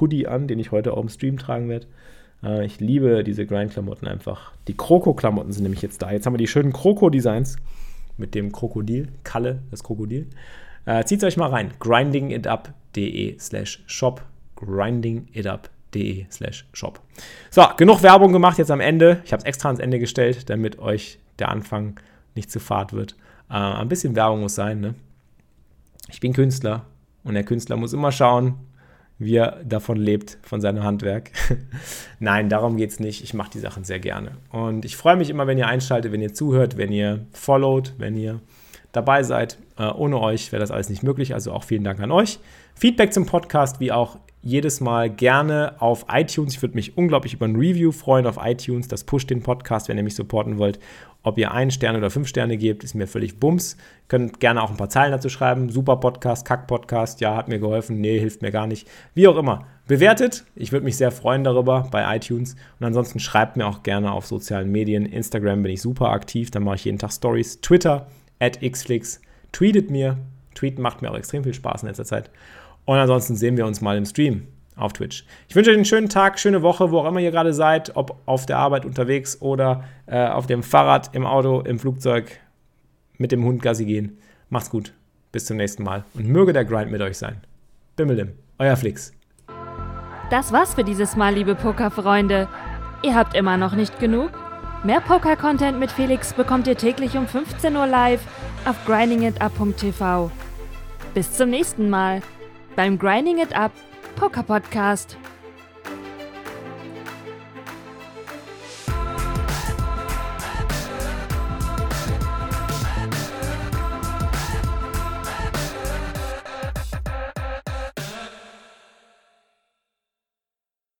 Hoodie an, den ich heute auch im Stream tragen werde. Äh, ich liebe diese Grind-Klamotten einfach. Die Kroko-Klamotten sind nämlich jetzt da. Jetzt haben wir die schönen Kroko-Designs mit dem Krokodil, Kalle, das Krokodil. Äh, Zieht euch mal rein. grindingitup.de slash shop. grindingitup.de slash shop. So, genug Werbung gemacht jetzt am Ende. Ich habe es extra ans Ende gestellt, damit euch der Anfang nicht zu fad wird. Äh, ein bisschen Werbung muss sein. Ne? Ich bin Künstler und der Künstler muss immer schauen, wie er davon lebt, von seinem Handwerk. Nein, darum geht es nicht. Ich mache die Sachen sehr gerne. Und ich freue mich immer, wenn ihr einschaltet, wenn ihr zuhört, wenn ihr followt, wenn ihr dabei seid. Äh, ohne euch wäre das alles nicht möglich. Also auch vielen Dank an euch. Feedback zum Podcast, wie auch jedes Mal gerne auf iTunes. Ich würde mich unglaublich über ein Review freuen auf iTunes. Das pusht den Podcast, wenn ihr mich supporten wollt. Ob ihr einen Stern oder fünf Sterne gebt, ist mir völlig bums. Könnt gerne auch ein paar Zeilen dazu schreiben. Super Podcast, Kack Podcast, ja, hat mir geholfen, nee, hilft mir gar nicht. Wie auch immer. bewertet. Ich würde mich sehr freuen darüber bei iTunes. Und ansonsten schreibt mir auch gerne auf sozialen Medien. Instagram bin ich super aktiv, da mache ich jeden Tag Stories. Twitter, at xflix. Tweetet mir. Tweeten macht mir auch extrem viel Spaß in letzter Zeit. Und ansonsten sehen wir uns mal im Stream auf Twitch. Ich wünsche euch einen schönen Tag, schöne Woche, wo auch immer ihr gerade seid, ob auf der Arbeit unterwegs oder äh, auf dem Fahrrad, im Auto, im Flugzeug, mit dem Hund Gassi gehen. Macht's gut. Bis zum nächsten Mal. Und möge der Grind mit euch sein. Bimmelim, euer Flix. Das war's für dieses Mal, liebe Pokerfreunde. Ihr habt immer noch nicht genug? Mehr Poker-Content mit Felix bekommt ihr täglich um 15 Uhr live auf grindingitup.tv. Bis zum nächsten Mal beim Grinding It Up Poker Podcast.